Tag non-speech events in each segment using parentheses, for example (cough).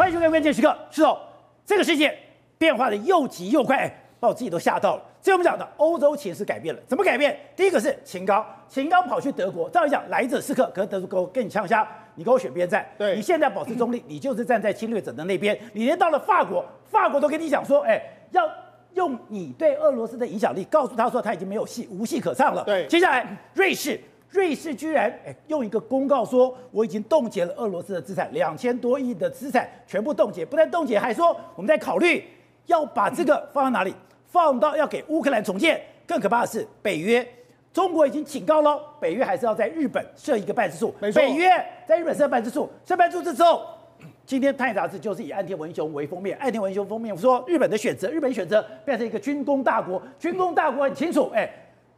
欢迎收看关键时刻。是哦，这个世界变化的又急又快，把我自己都吓到了。所以我们讲的欧洲情势改变了，怎么改变？第一个是秦刚，秦刚跑去德国，照理讲来者是客，可是德国跟你呛虾，你跟我选边站。对，你现在保持中立，你就是站在侵略者的那边。你连到了法国，法国都跟你讲说，哎，要用你对俄罗斯的影响力，告诉他说他已经没有戏，无戏可唱了。对，接下来瑞士。瑞士居然哎用一个公告说，我已经冻结了俄罗斯的资产，两千多亿的资产全部冻结，不但冻结，还说我们在考虑要把这个放到哪里，放到要给乌克兰重建。更可怕的是，北约，中国已经警告了，北约还是要在日本设一个办事处。北约在日本设办事处，设办事处之后，今天《泰杂志》就是以岸田文雄为封面，岸田文雄封面说日本的选择，日本选择变成一个军工大国，军工大国很清楚，哎。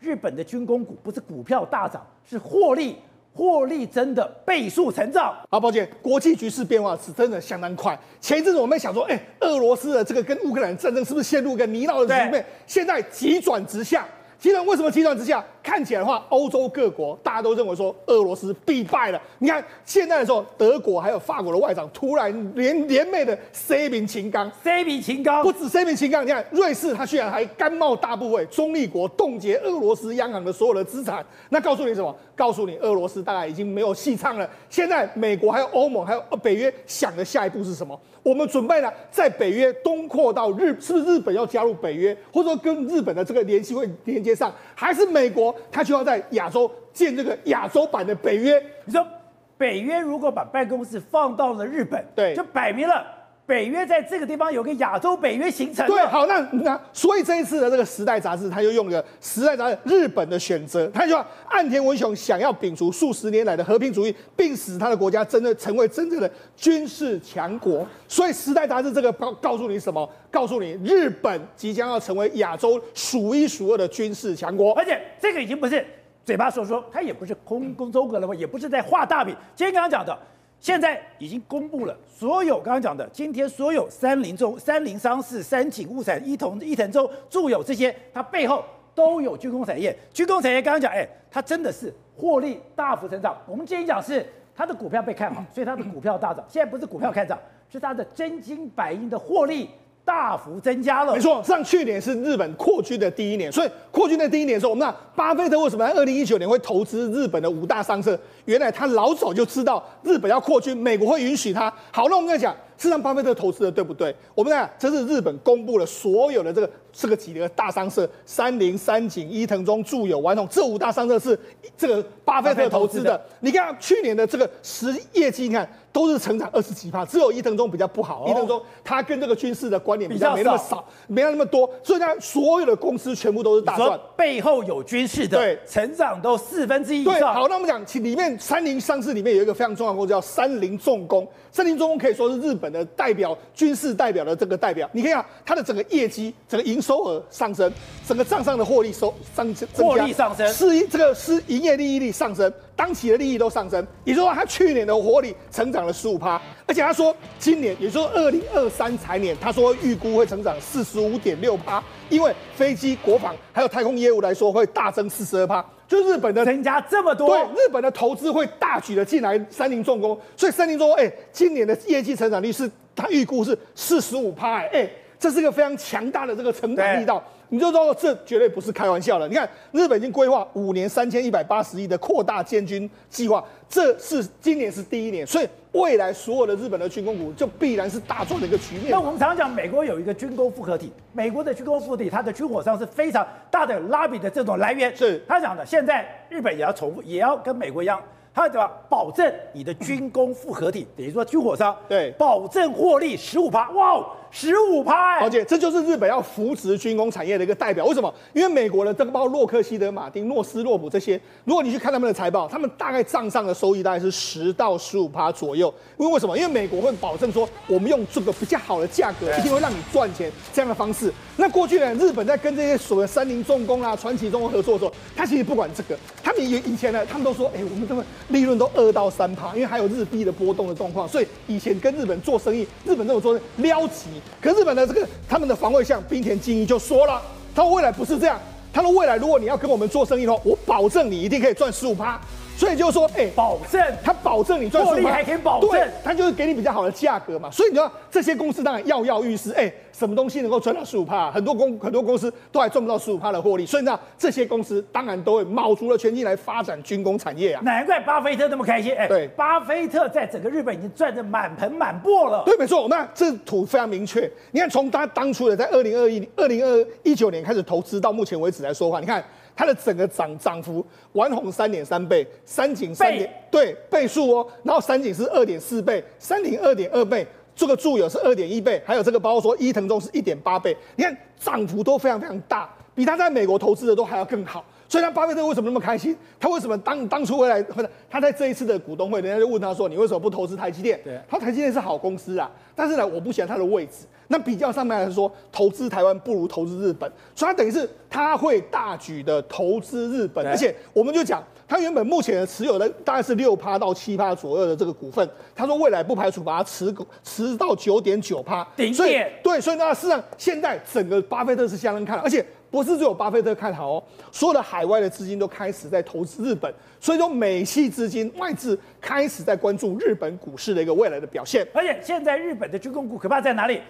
日本的军工股不是股票大涨，是获利，获利真的倍数成长。好，宝杰，国际局势变化是真的相当快。前一阵子我们想说，哎，俄罗斯的这个跟乌克兰战争是不是陷入一个泥淖的局面？现在急转直下。急转为什么急转直下？看起来的话，欧洲各国大家都认为说俄罗斯必败了。你看现在的时候，德国还有法国的外长突然联联袂的声明秦刚，声明秦刚不止声明秦刚，你看瑞士他居然还甘冒大不韪，中立国冻结俄罗斯央行的所有的资产。那告诉你什么？告诉你俄罗斯大概已经没有戏唱了。现在美国还有欧盟还有北约想的下一步是什么？我们准备呢，在北约东扩到日，是不是日本要加入北约，或者说跟日本的这个联系会连接上，还是美国他就要在亚洲建这个亚洲版的北约？你说北约如果把办公室放到了日本，对，就摆明了。北约在这个地方有个亚洲北约形成。对，好，那那所以这一次的这个《时代》杂志，他就用了《时代》杂志日本的选择，他就说岸田文雄想要摒除数十年来的和平主义，并使他的国家真的成为真正的军事强国。所以《时代》杂志这个告告诉你什么？告诉你日本即将要成为亚洲数一数二的军事强国。而且这个已经不是嘴巴说说，他也不是空空中阁了嘛，也不是在画大饼。今天刚刚讲的。现在已经公布了所有刚刚讲的，今天所有三菱重、三菱商事、三井物产、伊藤、伊藤忠、住友这些，它背后都有军工产业。军工产业刚刚讲，哎，它真的是获利大幅成长。我们今天讲是它的股票被看好，所以它的股票大涨。现在不是股票看涨，是它的真金白银的获利。大幅增加了，没错。上去年是日本扩军的第一年，所以扩军的第一年的时候，我们那巴菲特为什么在二零一九年会投资日本的五大商社？原来他老早就知道日本要扩军，美国会允许他。好，那我们再讲，是让巴菲特投资的对不对？我们讲，这是日本公布了所有的这个这个几个大商社，三菱、三井、伊藤忠、住友、丸红，这五大商社是这个巴菲特投资的。的你看去年的这个实业绩，你看。都是成长二十几趴，只有伊藤忠比较不好。伊藤忠他跟这个军事的关联比较没那么少，没那么多，所以他所有的公司全部都是大赚。背后有军事的，对，成长都四分之一以上。对，好，那我们讲其里面三菱商事里面有一个非常重要的公司叫三菱重工，三菱重工可以说是日本的代表军事代表的这个代表。你看它的整个业绩、整个营收额上升，整个账上的获利收上增加，获利上升，是这个是营业利益率上升。当期的利益都上升，也就是说，他去年的获利成长了十五趴，而且他说今年，也就是二零二三财年，他说预估会成长四十五点六趴，因为飞机、国防还有太空业务来说会大增四十二趴，就日本的增加这么多，对，日本的投资会大举的进来三菱重工，所以三菱重工，哎、欸，今年的业绩成长率是他预估是四十五趴，哎、欸，这是个非常强大的这个成长力道。你就知道这绝对不是开玩笑了。你看，日本已经规划五年三千一百八十亿的扩大建军计划，这是今年是第一年，所以未来所有的日本的军工股就必然是大赚的一个局面。那我们常常讲，美国有一个军工复合体，美国的军工复合体，它的军火商是非常大的拉比的这种来源。是他讲的，现在日本也要重复，也要跟美国一样。他怎么保证你的军工复合体，等于说军火商对，保证获利十五趴，哇，十五趴，而且这就是日本要扶持军工产业的一个代表。为什么？因为美国的这个包括洛克希德马丁、诺斯洛普这些，如果你去看他们的财报，他们大概账上的收益大概是十到十五趴左右。因为为什么？因为美国会保证说，我们用这个比较好的价格，一定会让你赚钱这样的方式。那过去呢，日本在跟这些所谓三菱重工啊、传奇重工合作的时候，他其实不管这个，他们以以前呢，他们都说，哎，我们这个。利润都二到三趴，因为还有日币的波动的状况，所以以前跟日本做生意，日本这么做撩急。可日本的这个他们的防卫相冰田精一就说了，他说未来不是这样，他说未来如果你要跟我们做生意的话，我保证你一定可以赚十五趴。所以就是说，哎，保证他保证你赚十五趴，获利还可以保证，对，他就是给你比较好的价格嘛。所以你知道这些公司当然跃跃欲试，哎，什么东西能够赚到十五趴？很多公很多公司都还赚不到十五趴的获利，所以呢，这些公司当然都会卯足了全力来发展军工产业啊。难怪巴菲特那么开心，哎，对，巴菲特在整个日本已经赚得满盆满钵了。对，没错，那这图非常明确。你看，从他当初的在二零二一、二零二一九年开始投资到目前为止来说话，你看。它的整个涨涨幅，完红三点三倍，三井三点对倍数哦，然后三井是二点四倍，三井二点二倍，这个住友是二点一倍，还有这个包括说伊藤忠是一点八倍，你看涨幅都非常非常大，比他在美国投资的都还要更好。所以，他巴菲特为什么那么开心？他为什么当当初回来，他在这一次的股东会，人家就问他说：“你为什么不投资台积电？”对，他说：“台积电是好公司啊，但是呢，我不喜欢它的位置。那比较上面来说，投资台湾不如投资日本。所以，他等于是他会大举的投资日本，而且我们就讲，他原本目前的持有的大概是六趴到七趴左右的这个股份，他说未来不排除把它持股持到九点九趴。所以，对，所以呢，事实上现在整个巴菲特是相当看好，而且。不是只有巴菲特看好哦，所有的海外的资金都开始在投资日本，所以说美系资金外资开始在关注日本股市的一个未来的表现。而且现在日本的军工股可怕在哪里？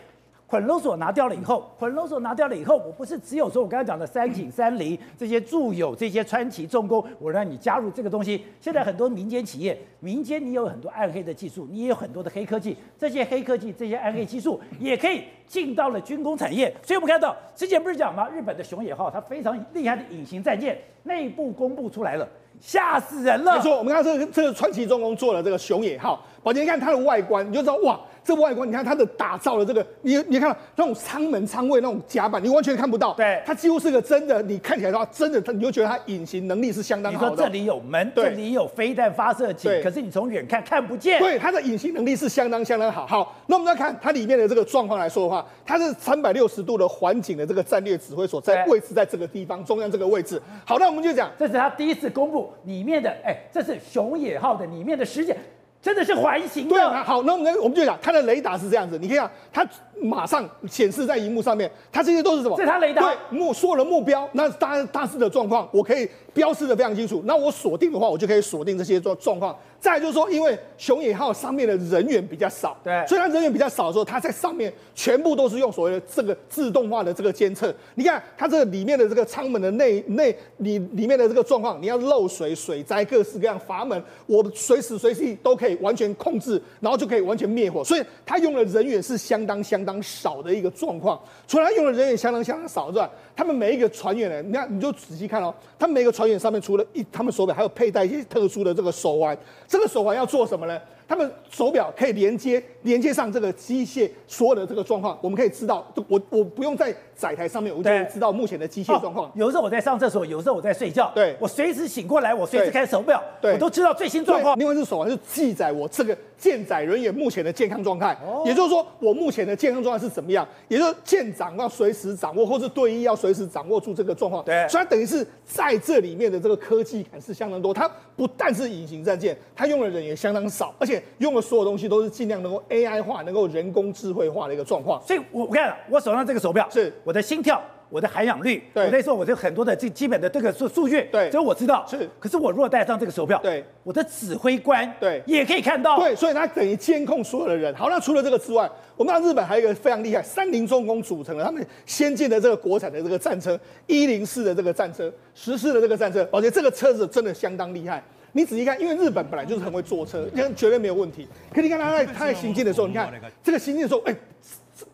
捆楼锁拿掉了以后，捆楼锁拿掉了以后，我不是只有说我刚才讲的三井、三菱这些住友、这些川崎重工，我让你加入这个东西。现在很多民间企业，民间你有很多暗黑的技术，你也有很多的黑科技，这些黑科技、这些暗黑技术也可以进到了军工产业。所以我们看到之前不是讲吗？日本的熊野号它非常厉害的隐形战舰内部公布出来了，吓死人了。没错，我们看这个这个川崎重工做了这个熊野号，宝杰你看它的外观，你就知道哇。这外观，你看它的打造的这个，你你看那种舱门舱位那种甲板，你完全看不到。对，它几乎是个真的，你看起来的话，真的，你就觉得它隐形能力是相当好的。你说这里有门，对这里有飞弹发射井，可是你从远看看不见。对，它的隐形能力是相当相当好。好，那我们再看它里面的这个状况来说的话，它是三百六十度的环景的这个战略指挥所在位置在这个地方中央这个位置。好，那我们就讲，这是它第一次公布里面的，哎，这是熊野号的里面的实景。真的是环形的。对啊，好，那我们我们就讲它的雷达是这样子，你可以看它。马上显示在荧幕上面，它这些都是什么？这是它雷达。对，目说了目标，那大大致的状况，我可以标示的非常清楚。那我锁定的话，我就可以锁定这些状状况。再来就是说，因为熊野号上面的人员比较少，对，所以它人员比较少的时候，它在上面全部都是用所谓的这个自动化的这个监测。你看它这个里面的这个舱门的内内里里面的这个状况，你要漏水、水灾、各式各样阀门，我随时随地都可以完全控制，然后就可以完全灭火。所以它用的人员是相当相当。少的一个状况，除了用的人也相当相当少之外，他们每一个船员呢，你看你就仔细看哦，他们每一个船员上面除了一，他们手表还有佩戴一些特殊的这个手环，这个手环要做什么呢？他们手表可以连接连接上这个机械所有的这个状况，我们可以知道，我我不用在载台上面，我就可以知道目前的机械状况。有时候我在上厕所，有时候我在睡觉，对，我随时醒过来，我随时看手表，对，我都知道最新状况。另外一只手环是记载我这个舰载人员目前的健康状态，哦，也就是说我目前的健康状态是怎么样，也就是舰长要随时掌握，或是队医要随时掌握住这个状况。对，所以它等于是在这里面的这个科技感是相当多。它不但是隐形战舰，它用的人也相当少，而且用的所有东西。都是尽量能够 AI 化、能够人工智慧化的一个状况。所以，我我看我手上这个手表是我的心跳、我的含氧率，对，我那时候我就很多的这基本的这个数数据，对，所以我知道是。可是我若戴上这个手表，对，我的指挥官，对，也可以看到，对，所以它等于监控所有的人。好，那除了这个之外，我们看日本还有一个非常厉害，三菱重工组成了他们先进的这个国产的这个战车一零四的这个战车，十四的这个战车，而且这个车子真的相当厉害。你仔细看，因为日本本来就是很会坐车，你看绝对没有问题。可你看它在它在行进的时候，你看这个行进的时候，哎，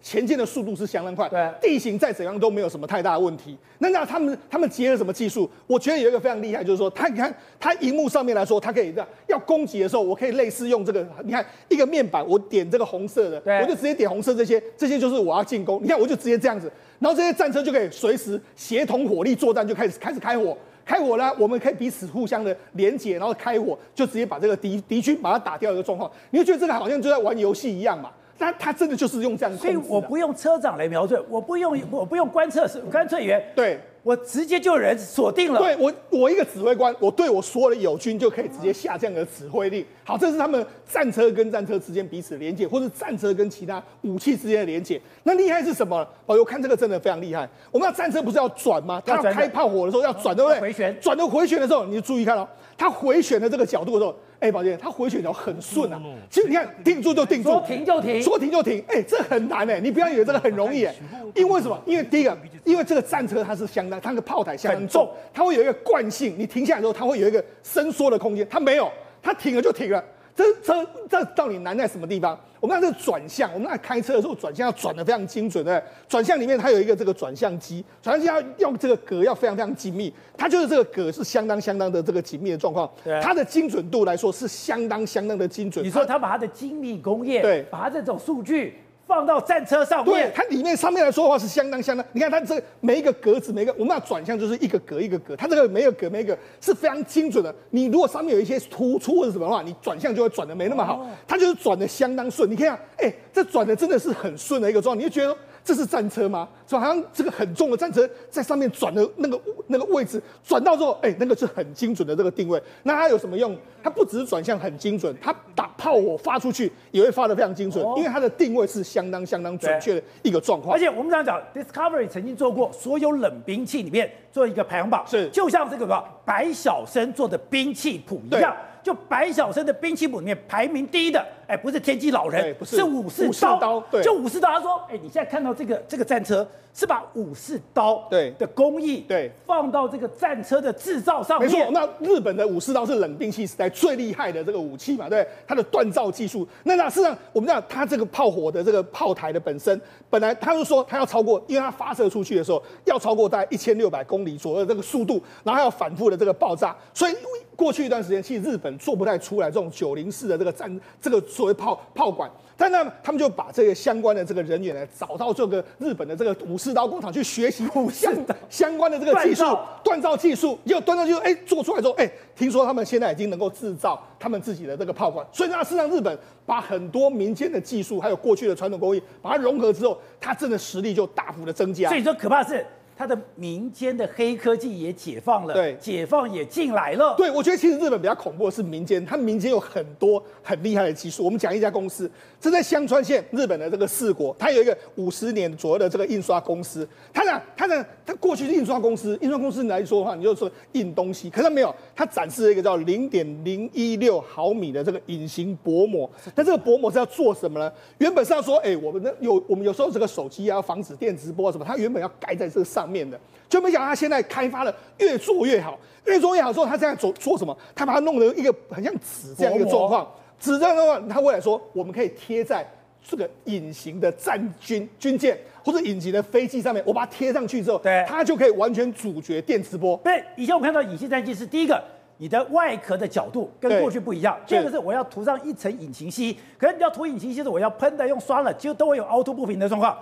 前进的速度是相当快。对，地形再怎样都没有什么太大的问题。那那他们他们结合什么技术？我觉得有一个非常厉害，就是说，他你看他荧幕上面来说，他可以这样要攻击的时候，我可以类似用这个，你看一个面板，我点这个红色的，我就直接点红色这些，这些就是我要进攻。你看我就直接这样子，然后这些战车就可以随时协同火力作战，就开始开始开火。开火了，我们可以彼此互相的连接，然后开火就直接把这个敌敌军把它打掉一个状况。你就觉得这个好像就在玩游戏一样嘛？那他真的就是用这样，所以我不用车长来瞄准，我不用我不用观测观测员，对。我直接就有人锁定了。对我，我一个指挥官，我对我所有的友军就可以直接下这样的指挥令。好，这是他们战车跟战车之间彼此连接，或者战车跟其他武器之间的连接。那厉害是什么？哦，我看这个真的非常厉害。我们要战车不是要转吗？他要开炮火的时候要转，对不对？回旋。转的回旋的时候，你就注意看哦，他回旋的这个角度的时候。哎，宝剑，它回旋条很顺啊。其实你看，定住就定住，说停就停，说停就停。哎，这很难哎，你不要以为这个很容易哎。因为什么？因为第一个，因为这个战车它是相当，它那个炮台相当重，它会有一个惯性。你停下来之后，它会有一个伸缩的空间，它没有，它停了就停了。这车这到底难在什么地方？我们看这个转向，我们在开车的时候转向要转的非常精准对。转向里面它有一个这个转向机，转向机要用这个格要非常非常精密，它就是这个格是相当相当的这个紧密的状况。对，它的精准度来说是相当相当的精准。你说它把它的精密工业，对，把它这种数据。放到战车上面，对，它里面上面来说的话是相当相当。你看它这每一个格子，每个我们要转向就是一个格一个格，它这个每一个格每一个是非常精准的。你如果上面有一些突出或者什么的话，你转向就会转的没那么好。它就是转的相当顺。你看，哎，这转的真的是很顺的一个状态，你就觉得。这是战车吗？就好像这个很重的战车在上面转的那个那个位置，转到之后，哎，那个是很精准的这个定位。那它有什么用？它不只是转向很精准，它打炮火发出去也会发的非常精准，因为它的定位是相当相当准确的一个状况。而且我们这样讲，Discovery 曾经做过所有冷兵器里面做一个排行榜，是就像这个什么白晓生做的兵器谱一样。就白晓生的兵器谱里面排名第一的，哎，不是天机老人，不是，是武士刀，对，就武士刀。他说，哎，你现在看到这个这个战车，是把武士刀对的工艺对放到这个战车的制造上面。没错，那日本的武士刀是冷兵器时代最厉害的这个武器嘛，对，它的锻造技术。那那事实上，我们知道它这个炮火的这个炮台的本身，本来他就说它要超过，因为它发射出去的时候要超过大概一千六百公里左右的这个速度，然后还要反复的这个爆炸，所以。过去一段时间，其实日本做不太出来这种九零式的这个战这个所谓炮炮管，但呢，他们就把这个相关的这个人员呢找到这个日本的这个武士刀工厂去学习相 (laughs) 相关的这个技术锻造技术，结果锻造技术哎做出来之后哎，听说他们现在已经能够制造他们自己的这个炮管，所以呢，事实上日本把很多民间的技术还有过去的传统工艺把它融合之后，它真的实力就大幅的增加。所以说可怕是。它的民间的黑科技也解放了，对，解放也进来了。对，我觉得其实日本比较恐怖的是民间，它民间有很多很厉害的技术。我们讲一家公司，这在香川县，日本的这个四国，它有一个五十年左右的这个印刷公司。它呢，它呢，它过去是印刷公司，印刷公司来说的话，你就说印东西，可是它没有，它展示了一个叫零点零一六毫米的这个隐形薄膜。那这个薄膜是要做什么呢？原本是要说，哎，我们的有我们有时候这个手机啊，防止电直播什么，它原本要盖在这个上。面的，就没想到他现在开发了越做越好，越做越好之后，他现在做做什么？他把它弄得一个很像纸这样一个状况，纸这样的话，他未来说我们可以贴在这个隐形的战军军舰或者隐形的飞机上面，我把它贴上去之后，对，它就可以完全阻绝电磁波。对，以前我们看到隐形战机是第一个，你的外壳的角度跟过去不一样，第二个是我要涂上一层隐形漆，可是你要涂隐形锡是我要喷的用刷了，就都会有凹凸不平的状况。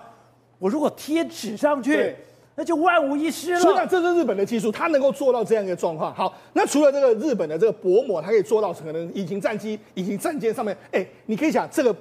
我如果贴纸上去。那就万无一失了。所以呢，这是日本的技术，它能够做到这样一个状况。好，那除了这个日本的这个薄膜，它可以做到可能隐形战机、隐形战舰上面，哎，你可以想这个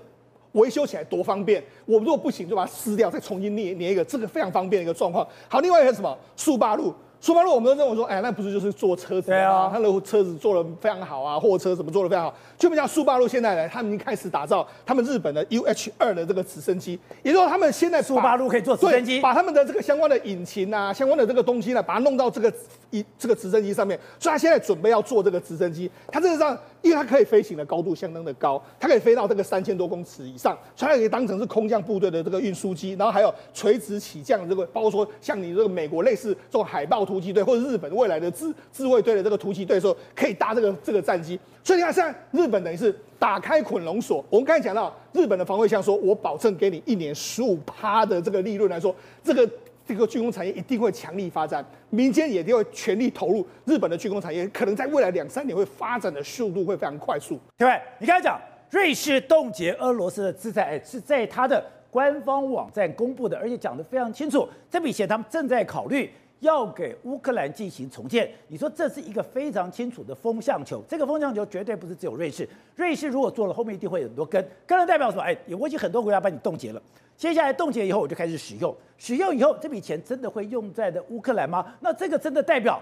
维修起来多方便。我如果不行，就把它撕掉，再重新捏捏一个，这个非常方便的一个状况。好，另外一个什么？速八路。速八路，我们都认为说，哎，那不是就是做车子啊？他的车子做的非常好啊，货车什么做的非常好？就比如像苏巴路现在呢，他们已经开始打造他们日本的 UH 二的这个直升机，也就是说他们现在苏巴路可以做直升机，把他们的这个相关的引擎啊、相关的这个东西呢，把它弄到这个一这个直升机上面。所以他现在准备要做这个直升机，他这个上，因为它可以飞行的高度相当的高，它可以飞到这个三千多公尺以上，所以它可以当成是空降部队的这个运输机，然后还有垂直起降这个，包括说像你这个美国类似这种海豹突击队或者日本。未来的自自卫队的这个突击队时候可以搭这个这个战机，所以你看现在日本等于是打开捆龙锁。我们刚才讲到日本的防卫相说，我保证给你一年十五趴的这个利润来说，这个这个军工产业一定会强力发展，民间也一定会全力投入。日本的军工产业可能在未来两三年会发展的速度会非常快速。对不对？你刚才讲瑞士冻结俄罗斯的资产，是在他的官方网站公布的，而且讲得非常清楚。这笔钱他们正在考虑。要给乌克兰进行重建。你说这是一个非常清楚的风向球，这个风向球绝对不是只有瑞士。瑞士如果做了，后面一定会有很多跟，跟了代表什么？哎，我已经很多国家把你冻结了。接下来冻结以后，我就开始使用，使用以后，这笔钱真的会用在的乌克兰吗？那这个真的代表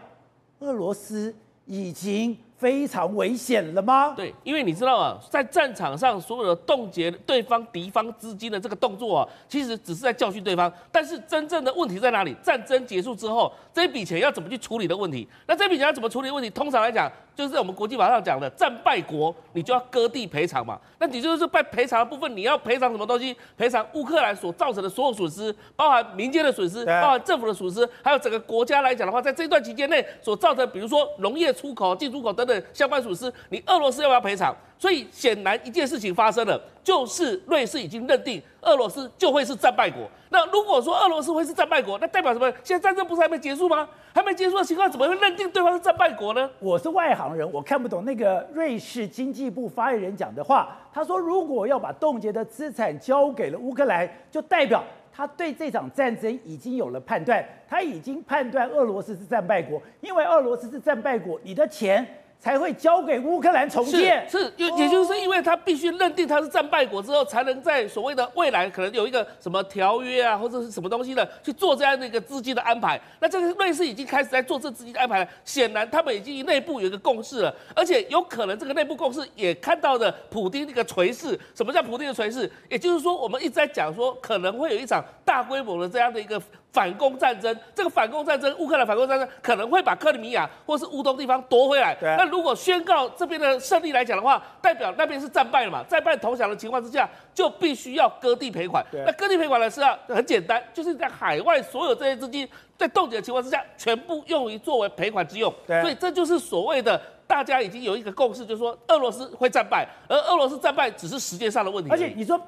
俄罗斯已经非常危险了吗？对，因为你知道啊，在战场上所有的冻结对方敌方资金的这个动作啊，其实只是在教训对方。但是真正的问题在哪里？战争结束之后，这笔钱要怎么去处理的问题？那这笔钱要怎么处理的问题？通常来讲，就是在我们国际法上讲的战败国，你就要割地赔偿嘛。那你就是败赔偿的部分，你要赔偿什么东西？赔偿乌克兰所造成的所有损失，包含民间的损失，包含政府的损失，还有整个国家来讲的话，在这段期间内所造成，比如说农业出口、进出口等等。相关损失，你俄罗斯要不要赔偿？所以显然一件事情发生了，就是瑞士已经认定俄罗斯就会是战败国。那如果说俄罗斯会是战败国，那代表什么？现在战争不是还没结束吗？还没结束的情况，怎么会认定对方是战败国呢？我是外行人，我看不懂那个瑞士经济部发言人讲的话。他说，如果要把冻结的资产交给了乌克兰，就代表他对这场战争已经有了判断，他已经判断俄罗斯是战败国，因为俄罗斯是战败国，你的钱。才会交给乌克兰重建，是，也也就是因为他必须认定他是战败国之后，才能在所谓的未来可能有一个什么条约啊，或者是什么东西的去做这样的一个资金的安排。那这个瑞士已经开始在做这资金的安排了，显然他们已经内部有一个共识了，而且有可能这个内部共识也看到了普丁那个锤式。什么叫普丁的锤式？也就是说，我们一直在讲说可能会有一场大规模的这样的一个。反攻战争，这个反攻战争，乌克兰反攻战争可能会把克里米亚或是乌东地方夺回来。那如果宣告这边的胜利来讲的话，代表那边是战败了嘛？战败投降的情况之下，就必须要割地赔款。那割地赔款呢是啊，很简单，就是在海外所有这些资金在冻结的情况之下，全部用于作为赔款之用。所以这就是所谓的大家已经有一个共识，就是说俄罗斯会战败，而俄罗斯战败只是时间上的问题。而且你说。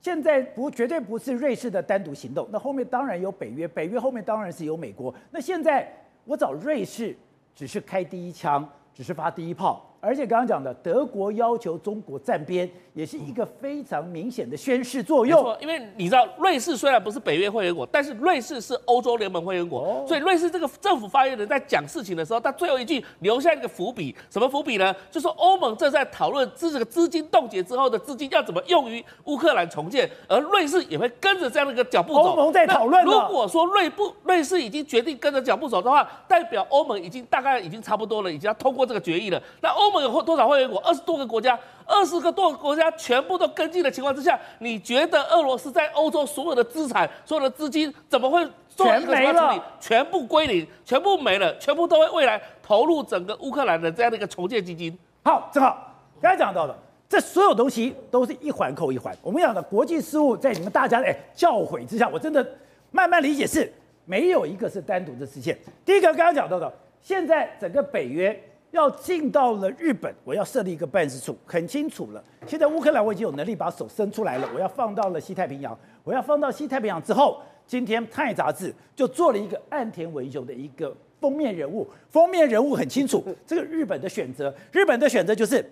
现在不绝对不是瑞士的单独行动，那后面当然有北约，北约后面当然是有美国。那现在我找瑞士，只是开第一枪，只是发第一炮。而且刚刚讲的，德国要求中国站边，也是一个非常明显的宣示作用。因为你知道，瑞士虽然不是北约会员国，但是瑞士是欧洲联盟会员国，哦、所以瑞士这个政府发言人在讲事情的时候，他最后一句留下一个伏笔，什么伏笔呢？就说欧盟正在讨论这个资金冻结之后的资金要怎么用于乌克兰重建，而瑞士也会跟着这样的一个脚步走。欧盟在讨论。如果说瑞不瑞士已经决定跟着脚步走的话，代表欧盟已经大概已经差不多了，已经要通过这个决议了。那欧有多少会员国？二十多个国家，二十个多个国家全部都跟进的情况之下，你觉得俄罗斯在欧洲所有的资产、所有的资金怎么会全没了？全部归零，全部没了，全部都会未来投入整个乌克兰的这样的一个重建基金。好，正好刚才讲到的，这所有东西都是一环扣一环。我们讲的国际事务，在你们大家的教诲之下，我真的慢慢理解是没有一个是单独的事件。第一个刚刚讲到的，现在整个北约。要进到了日本，我要设立一个办事处，很清楚了。现在乌克兰我已经有能力把手伸出来了，我要放到了西太平洋。我要放到西太平洋之后，今天《泰》杂志就做了一个岸田文雄的一个封面人物，封面人物很清楚，这个日本的选择，日本的选择就是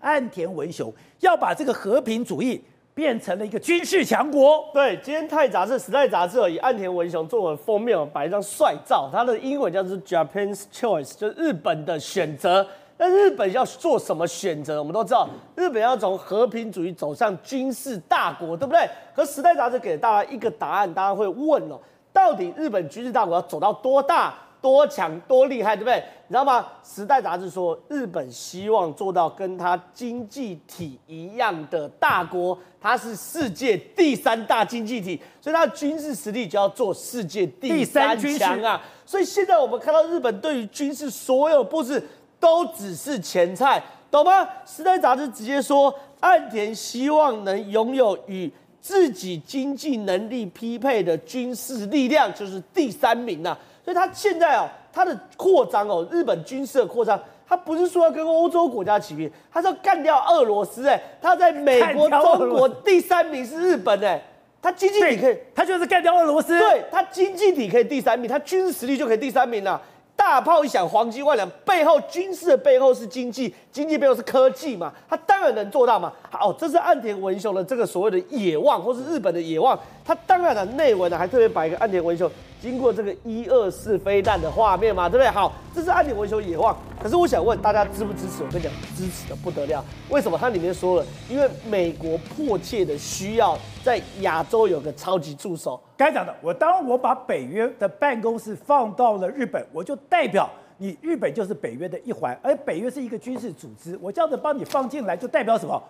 岸田文雄要把这个和平主义。变成了一个军事强国。对，今天《泰》杂志、《时代》杂志以岸田文雄作为封面，摆一张帅照。他的英文叫做 Japan's Choice，就是日本的选择。那日本要做什么选择？我们都知道，日本要从和平主义走向军事大国，对不对？可《时代》杂志给大家一个答案，大家会问哦，到底日本军事大国要走到多大？多强多厉害，对不对？你知道吗？时代杂志说，日本希望做到跟它经济体一样的大国，它是世界第三大经济体，所以它的军事实力就要做世界第三强啊。所以现在我们看到日本对于军事所有布置都只是前菜，懂吗？时代杂志直接说，岸田希望能拥有与自己经济能力匹配的军事力量，就是第三名啊。所以它现在哦，它的扩张哦，日本军事的扩张，他不是说要跟欧洲国家起兵，他是要干掉俄罗斯哎，他在美国、中国第三名是日本哎，他经济体可以，他就是干掉俄罗斯，对，他经济体可以第三名，他军事实力就可以第三名了。大炮一响，黄金万两，背后军事的背后是经济，经济背后是科技嘛，他当然能做到嘛。好，这是岸田文雄的这个所谓的野望，或是日本的野望，他当然了内文呢还特别摆一个岸田文雄经过这个一二四飞弹的画面嘛，对不对？好，这是岸田文雄野望。可是我想问大家支不支持？我跟你讲，支持的不得了。为什么？它里面说了，因为美国迫切的需要在亚洲有个超级助手。该讲的，我当我把北约的办公室放到了日本，我就代表你日本就是北约的一环，而北约是一个军事组织，我这样子帮你放进来，就代表什么？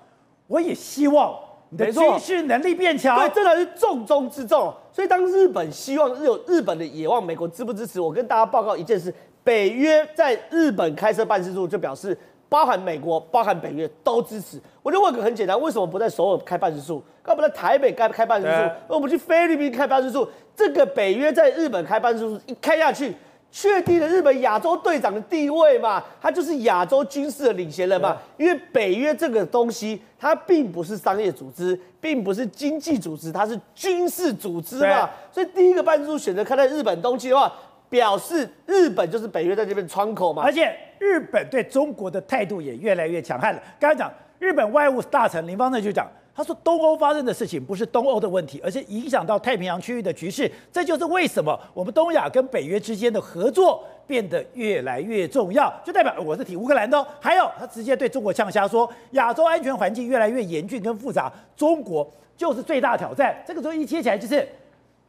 我也希望。你的军事能力变强，对，这才是重中之重。所以，当日本希望日有日本的野望，美国支不支持？我跟大家报告一件事：北约在日本开设办事处，就表示包含美国、包含北约都支持。我就问个很简单：为什么不在首尔开办事处？干嘛在台北开开办事处？对我们去菲律宾开办事处？这个北约在日本开办事处一开下去。确定了日本亚洲队长的地位嘛？他就是亚洲军事的领先人嘛？因为北约这个东西，它并不是商业组织，并不是经济组织，它是军事组织嘛。所以第一个办事处选择开在日本东京的话，表示日本就是北约在这边窗口嘛。而且日本对中国的态度也越来越强悍了。刚才讲日本外务大臣林方正就讲。他说：“东欧发生的事情不是东欧的问题，而是影响到太平洋区域的局势。这就是为什么我们东亚跟北约之间的合作变得越来越重要。就代表我是挺乌克兰的哦。还有，他直接对中国呛瞎说，亚洲安全环境越来越严峻跟复杂，中国就是最大挑战。这个时候一接起来就是，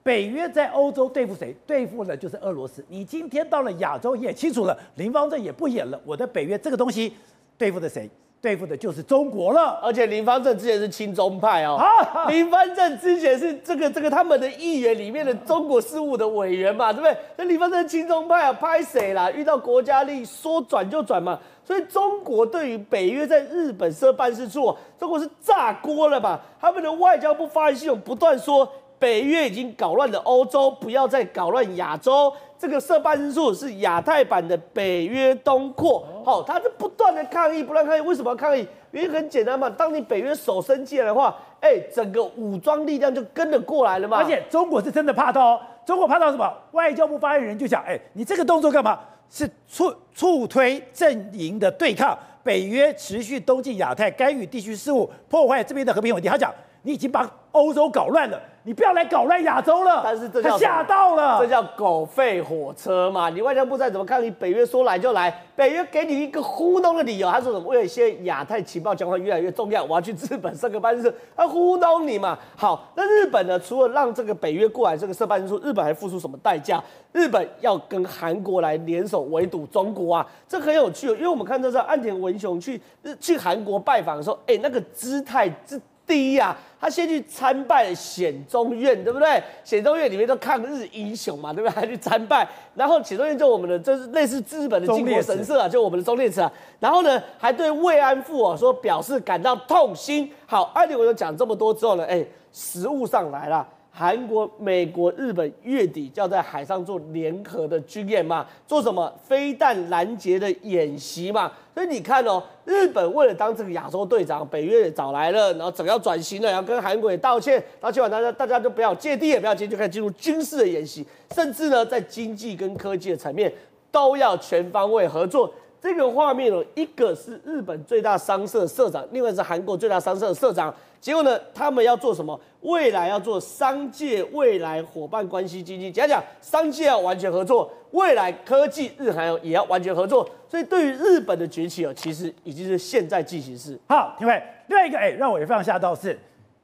北约在欧洲对付谁？对付的就是俄罗斯。你今天到了亚洲也清楚了，林方正也不演了。我的北约这个东西对付的谁？”对付的就是中国了，而且林方正之前是亲中派哦。啊、林方正之前是这个这个他们的议员里面的中国事务的委员嘛，对不对？那林方正是亲中派啊，拍谁啦？遇到国家利益说转就转嘛。所以中国对于北约在日本设办事处，中国是炸锅了吧？他们的外交部发言系统不断说，北约已经搞乱了欧洲，不要再搞乱亚洲。这个设办事处是亚太版的北约东扩，好，他是不断的抗议，不断抗议。为什么要抗议？原因很简单嘛，当你北约手伸进来的话，哎，整个武装力量就跟着过来了嘛。而且中国是真的怕到哦，中国怕到什么？外交部发言人就讲，哎，你这个动作干嘛？是促促推阵营的对抗，北约持续东进亚太，干预地区事务，破坏这边的和平稳定。他讲，你已经把欧洲搞乱了。你不要来搞乱亚洲了，但是这叫吓到了，这叫狗吠火车嘛？你外交部再怎么抗议，北约说来就来，北约给你一个糊弄的理由，他说什么？为了一些亚太情报交换越来越重要，我要去日本设个办事处，他糊弄你嘛？好，那日本呢？除了让这个北约过来这个设办事处，日本还付出什么代价？日本要跟韩国来联手围堵中国啊，这很有趣哦，因为我们看到这岸田文雄去去韩国拜访的时候，哎，那个姿态之。第一啊，他先去参拜显宗院，对不对？显宗院里面都抗日英雄嘛，对不对？他去参拜，然后显宗院就我们的，就是类似日本的靖国神社啊，就我们的忠烈祠啊。然后呢，还对慰安妇啊说表示感到痛心。好，安迪我就讲这么多之后呢，哎，实物上来了。韩国、美国、日本月底就要在海上做联合的军演嘛？做什么？飞弹拦截的演习嘛？所以你看哦，日本为了当这个亚洲队长，北约也找来了，然后整个要转型了，然后跟韩国也道歉，道歉完大家大家就不要芥蒂，也不要急，就开始进入军事的演习，甚至呢，在经济跟科技的层面都要全方位合作。这个画面哦，一个是日本最大商社社长，另外是韩国最大商社社长。结果呢，他们要做什么？未来要做商界未来伙伴关系经济，讲讲商界要完全合作，未来科技日韩也要完全合作。所以对于日本的崛起哦，其实已经是现在进行式。好，各位，另外一个哎，让我也非常吓到是，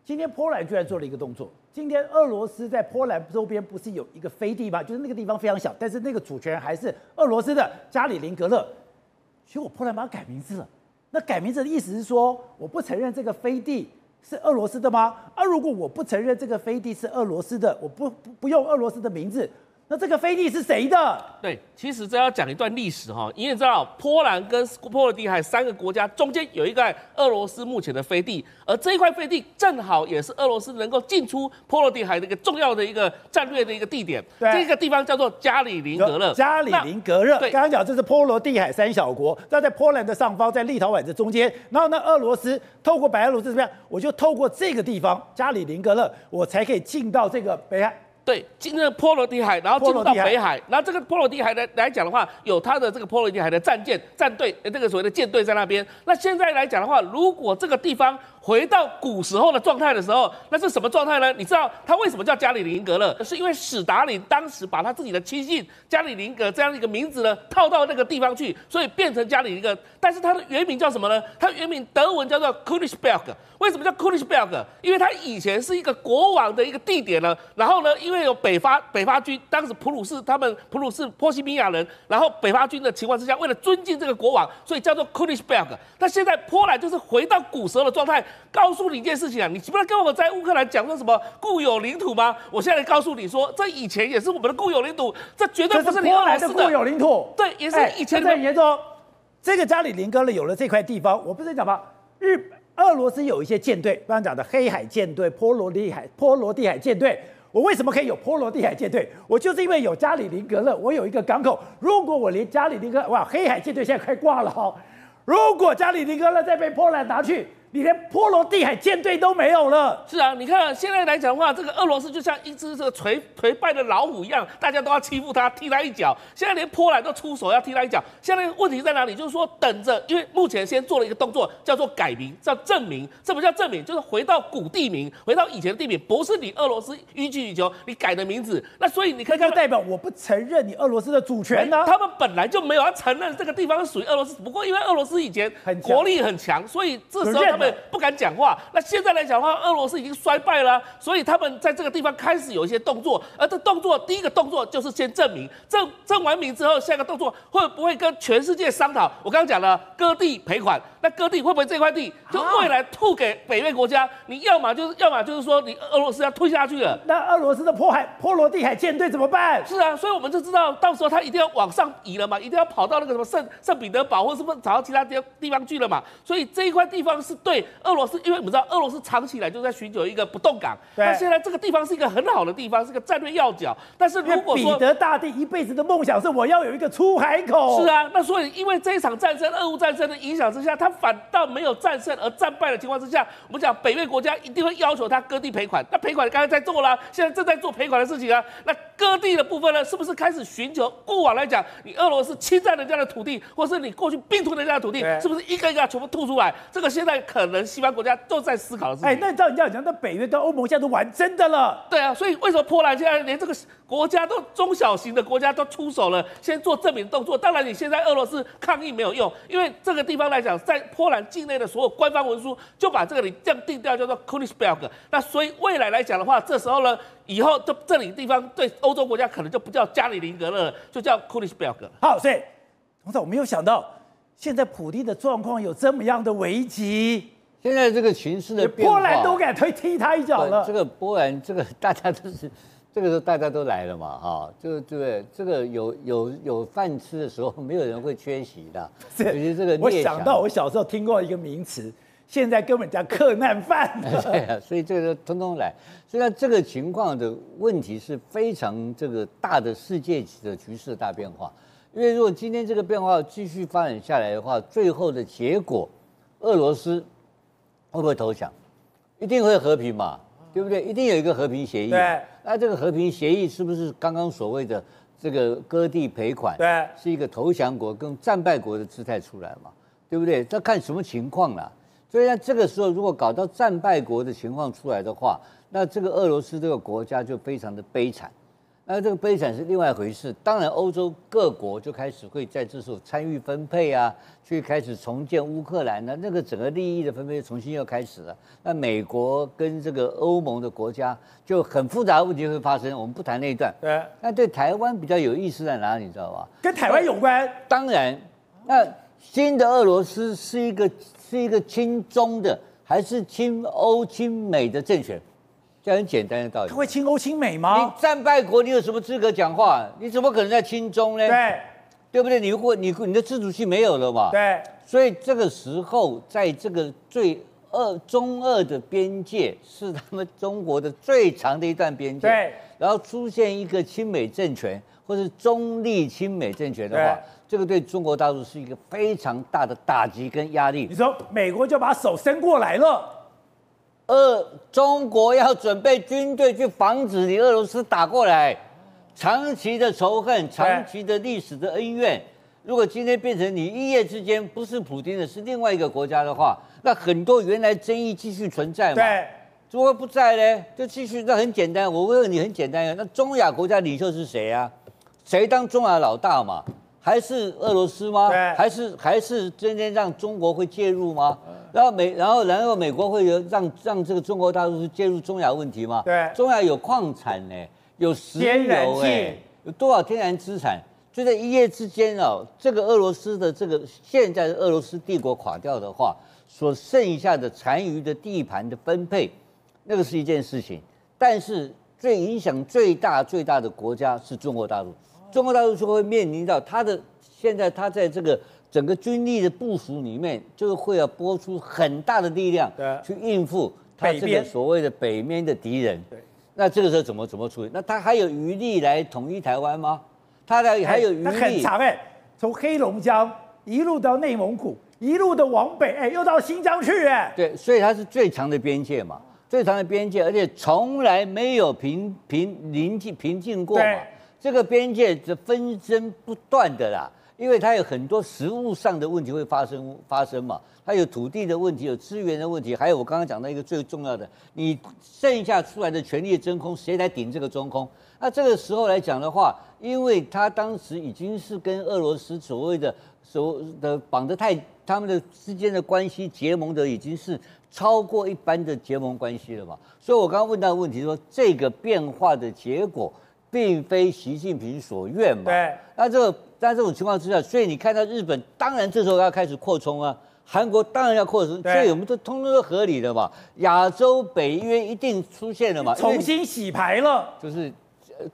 今天波兰居然做了一个动作。今天俄罗斯在波兰周边不是有一个飞地吗？就是那个地方非常小，但是那个主权还是俄罗斯的加里宁格勒。其实我波兰把它改名字了，那改名字的意思是说，我不承认这个飞地是俄罗斯的吗？啊、如果我不承认这个飞地是俄罗斯的，我不不不用俄罗斯的名字。那这个飞地是谁的？对，其实这要讲一段历史哈，因为你知道波兰跟波罗的海三个国家中间有一个俄罗斯目前的飞地，而这一块飞地正好也是俄罗斯能够进出波罗的海的一个重要的一个战略的一个地点。对，这个地方叫做加里宁格勒。加里宁格勒，对，刚刚讲这是波罗的海三小国，那在波兰的上方，在立陶宛的中间，然后呢，俄罗斯透过白俄罗斯怎么样？我就透过这个地方加里宁格勒，我才可以进到这个北海。对，今天的波罗的海，然后进入到北海，海然后这个波罗的海来来讲的话，有它的这个波罗的海的战舰、战队，这个所谓的舰队在那边。那现在来讲的话，如果这个地方回到古时候的状态的时候，那是什么状态呢？你知道他为什么叫加里宁格勒？是因为史达林当时把他自己的亲信加里宁格这样一个名字呢套到那个地方去，所以变成加里宁格。但是他的原名叫什么呢？他原名德文叫做 Königsberg。为什么叫 Königsberg？因为它以前是一个国王的一个地点呢。然后呢，因为有北伐北伐军，当时普鲁士他们普鲁士波西米亚人，然后北伐军的情况之下，为了尊敬这个国王，所以叫做 Königsberg。那现在波兰就是回到古时候的状态。告诉你一件事情啊，你不要跟我在乌克兰讲说什么固有领土吗？我现在告诉你说，这以前也是我们的固有领土，这绝对不是你波兰的固有领土。对，也是以前的。很严重，这个加里宁格勒有了这块地方，我不是讲吗？日俄罗斯有一些舰队，刚刚讲的黑海舰队、波罗的海波罗的海舰队。我为什么可以有波罗的海舰队？我就是因为有加里宁格勒，我有一个港口。如果我连加里宁格勒，哇，黑海舰队现在快挂了哈。如果加里宁格勒再被波兰拿去。你连波罗的海舰队都没有了。是啊，你看现在来讲的话，这个俄罗斯就像一只这个颓颓败的老虎一样，大家都要欺负他，踢他一脚。现在连波兰都出手要踢他一脚。现在问题在哪里？就是说等着，因为目前先做了一个动作，叫做改名，叫证明。什么叫证明？就是回到古地名，回到以前的地名，不是你俄罗斯予取予求你改的名字。那所以你可以看，代表我不承认你俄罗斯的主权呢、啊？他们本来就没有要承认这个地方是属于俄罗斯，不过因为俄罗斯以前国力很强，所以这时候他们不敢讲话。那现在来讲的话，俄罗斯已经衰败了，所以他们在这个地方开始有一些动作。而这动作，第一个动作就是先证明，证证完名之后，下一个动作会不会跟全世界商讨？我刚刚讲了割地赔款，那割地会不会这块地就未来吐给北约国家？你要么就是要么就是说你俄罗斯要退下去了。那俄罗斯的波海波罗的海舰队怎么办？是啊，所以我们就知道到时候他一定要往上移了嘛，一定要跑到那个什么圣圣彼得堡或是不是找到其他地地方去了嘛。所以这一块地方是对俄罗斯，因为我们知道俄罗斯长期以来就在寻求一个不动港，那现在这个地方是一个很好的地方，是个战略要角。但是如果说彼得大帝一辈子的梦想是我要有一个出海口，是啊，那所以因为这一场战争，俄乌战争的影响之下，他反倒没有战胜而战败的情况之下，我们讲北约国家一定会要求他割地赔款。那赔款刚才在做了，现在正在做赔款的事情啊。那割地的部分呢，是不是开始寻求过往来讲，你俄罗斯侵占人家的土地，或是你过去并吞人家的土地，是不是一个一个全部吐出来？这个现在可能西方国家都在思考的事情。哎，那照你这样讲，那北约跟欧盟现在都玩真的了。对啊，所以为什么波兰现在连这个国家都中小型的国家都出手了，先做证明动作？当然，你现在俄罗斯抗议没有用，因为这个地方来讲，在波兰境内的所有官方文书就把这个你这样定调，叫做 Königsberg。那所以未来来讲的话，这时候呢，以后这这里地方对欧洲国家可能就不叫加里宁格勒了，就叫 Königsberg。好，所以同时我没有想到，现在普丁的状况有这么样的危机。现在这个形势的变化，波兰都敢推踢他一脚了。这个波兰，这个大家都是，(laughs) 这个时候大家都来了嘛，哈，就对不对？这个有有有饭吃的时候，没有人会缺席的。是，这个我想到我小时候听过一个名词，现在根本叫克难饭。(laughs) 对啊，所以这个通通来。所以这个情况的问题是非常这个大的世界级的局势的大变化。因为如果今天这个变化继续发展下来的话，最后的结果，俄罗斯。会不会投降？一定会和平嘛，对不对？一定有一个和平协议。对。那这个和平协议是不是刚刚所谓的这个割地赔款？对。是一个投降国跟战败国的姿态出来嘛？对不对？这看什么情况了。所以在这个时候，如果搞到战败国的情况出来的话，那这个俄罗斯这个国家就非常的悲惨。那这个悲惨是另外一回事。当然，欧洲各国就开始会在这时候参与分配啊，去开始重建乌克兰呢。那个整个利益的分配重新又开始了。那美国跟这个欧盟的国家就很复杂的问题会发生。我们不谈那一段。对。那对台湾比较有意思在哪里？你知道吧？跟台湾有关。当然，那新的俄罗斯是一个是一个亲中的，还是亲欧亲美的政权？这很简单的道理。他会亲欧亲美吗？你战败国，你有什么资格讲话？你怎么可能在亲中呢？对，对不对？你如果你你的自主性没有了嘛？对。所以这个时候，在这个最二中二的边界是他们中国的最长的一段边界。对。然后出现一个亲美政权，或是中立亲美政权的话，这个对中国大陆是一个非常大的打击跟压力。你说美国就把手伸过来了。俄中国要准备军队去防止你俄罗斯打过来，长期的仇恨，长期的历史的恩怨，如果今天变成你一夜之间不是普京的，是另外一个国家的话，那很多原来争议继续存在嘛？对，中国不在呢，就继续。那很简单，我问你很简单呀，那中亚国家领袖是谁啊？谁当中亚老大嘛？还是俄罗斯吗？对，还是还是真正让中国会介入吗？然后美，然后然后美国会有让让这个中国大陆介入中亚问题吗？对，中亚有矿产呢，有石油哎，有多少天然资产？就在一夜之间哦，这个俄罗斯的这个现在的俄罗斯帝国垮掉的话，所剩下的残余的地盘的分配，那个是一件事情。但是最影响最大最大的国家是中国大陆。中国大陆就会面临到它的现在，它在这个整个军力的部署里面，就是会要拨出很大的力量，去应付它这个所谓的北面的敌人。对，那这个时候怎么怎么处理？那他还有余力来统一台湾吗？他的还有余力？它很长哎，从黑龙江一路到内蒙古，一路的往北，哎，又到新疆去哎。对，所以它是最长的边界嘛，最长的边界，而且从来没有平平临近平静过嘛。这个边界是纷争不断的啦，因为它有很多实物上的问题会发生发生嘛，它有土地的问题，有资源的问题，还有我刚刚讲到一个最重要的，你剩下出来的权力真空，谁来顶这个中空？那这个时候来讲的话，因为他当时已经是跟俄罗斯所谓的所谓的绑得太，他们的之间的关系结盟的已经是超过一般的结盟关系了嘛，所以我刚刚问到问题说，这个变化的结果。并非习近平所愿嘛？对。那这个在这种情况之下，所以你看到日本，当然这时候要开始扩充啊。韩国当然要扩充，所以我们都通通都合理的嘛。亚洲北约一定出现了嘛？重新洗牌了。就是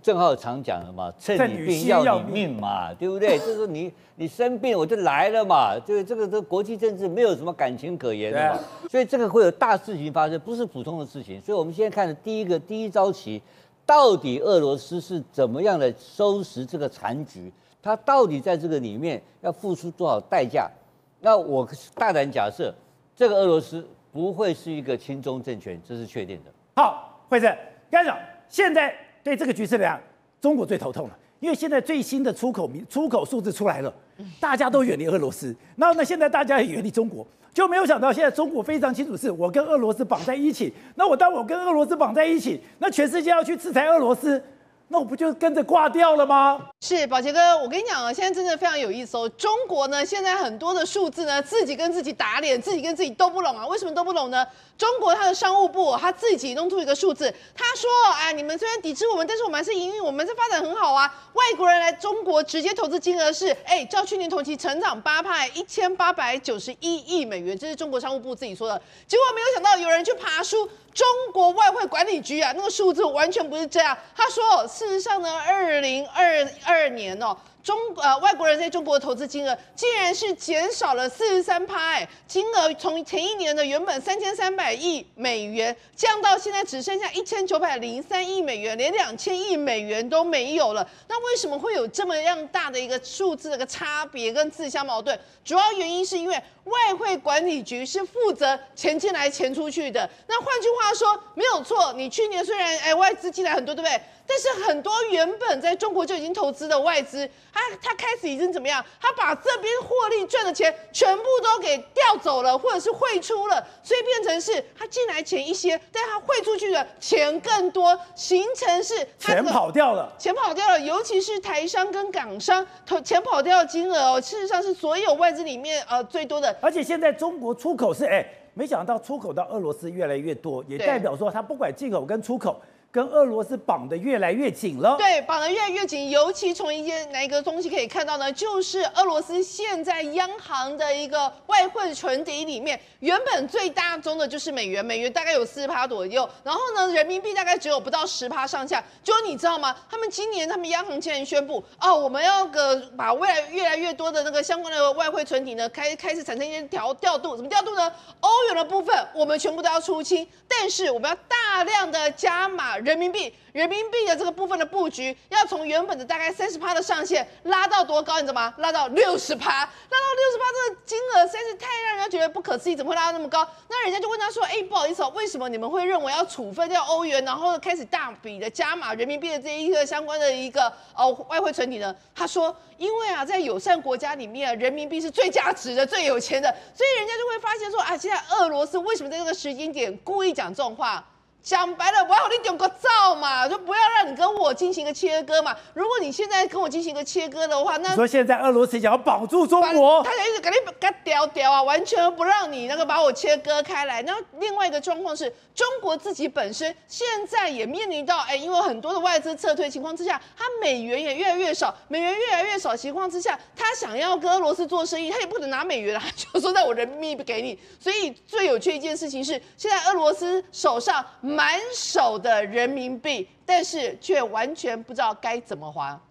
郑浩常讲的嘛，趁你病要你命嘛，对不对？(laughs) 就是你你生病我就来了嘛。对，这个这个国际政治没有什么感情可言的嘛。所以这个会有大事情发生，不是普通的事情。所以我们现在看的第一个第一招棋。到底俄罗斯是怎么样的收拾这个残局？他到底在这个里面要付出多少代价？那我大胆假设，这个俄罗斯不会是一个亲中政权，这是确定的。好，惠子，干扰，现在对这个局势来讲，中国最头痛了，因为现在最新的出口名出口数字出来了，大家都远离俄罗斯，那那，现在大家也远离中国。就没有想到，现在中国非常清楚，是我跟俄罗斯绑在一起。那我当我跟俄罗斯绑在一起，那全世界要去制裁俄罗斯。那我不就跟着挂掉了吗？是宝杰哥，我跟你讲啊，现在真的非常有意思哦。中国呢，现在很多的数字呢，自己跟自己打脸，自己跟自己都不拢啊。为什么都不拢呢？中国它的商务部他自己弄出一个数字，他说：“哎，你们虽然抵制我们，但是我们还是营运，我们是发展很好啊。外国人来中国直接投资金额是，哎，较去年同期成长八派，一千八百九十一亿美元，这是中国商务部自己说的。结果没有想到有人去爬书。”中国外汇管理局啊，那个数字完全不是这样。他说，事实上呢，二零二二年哦。中呃外国人在中国的投资金额竟然是减少了四十三趴，哎，金额从前一年的原本三千三百亿美元降到现在只剩下一千九百零三亿美元，连两千亿美元都没有了。那为什么会有这么样大的一个数字的一个差别跟自相矛盾？主要原因是因为外汇管理局是负责钱进来钱出去的。那换句话说，没有错，你去年虽然哎外资进来很多，对不对？但是很多原本在中国就已经投资的外资，他他开始已经怎么样？他把这边获利赚的钱全部都给调走了，或者是汇出了，所以变成是他进来钱一些，但他汇出去的钱更多，形成是钱跑掉了，钱跑掉了。尤其是台商跟港商投钱跑掉的金额哦，事实上是所有外资里面呃最多的。而且现在中国出口是哎，没想到出口到俄罗斯越来越多，也代表说他不管进口跟出口。跟俄罗斯绑得越来越紧了，对，绑得越来越紧。尤其从一件哪一个东西可以看到呢？就是俄罗斯现在央行的一个外汇存底里面，原本最大宗的就是美元，美元大概有四十趴左右，然后呢，人民币大概只有不到十趴上下。就你知道吗？他们今年他们央行竟然宣布，哦，我们要个把未来越来越多的那个相关的外汇存底呢，开开始产生一些调调度，怎么调度呢？欧元的部分我们全部都要出清，但是我们要大量的加码。人民币，人民币的这个部分的布局要从原本的大概三十趴的上限拉到多高？你知道吗？拉到六十趴，拉到六十趴，这个金额实在是太让人家觉得不可思议，怎么会拉到那么高？那人家就问他说：“哎，不好意思哦，为什么你们会认为要处分掉欧元，然后开始大笔的加码人民币的这一个相关的一个哦外汇存底呢？”他说：“因为啊，在友善国家里面，人民币是最价值的、最有钱的，所以人家就会发现说啊，现在俄罗斯为什么在这个时间点故意讲这种话？”讲白了，不要你点个照嘛，就不要让你跟我进行一个切割嘛。如果你现在跟我进行一个切割的话，那说现在俄罗斯想要保住中国，他想一直给你给屌屌啊，完全不让你那个把我切割开来。那另外一个状况是中国自己本身现在也面临到，哎，因为很多的外资撤退情况之下，它美元也越来越少，美元越来越少情况之下，他想要跟俄罗斯做生意，他也不能拿美元，他 (laughs) 就说在我人民币给你。所以最有趣一件事情是，现在俄罗斯手上。满手的人民币，但是却完全不知道该怎么还。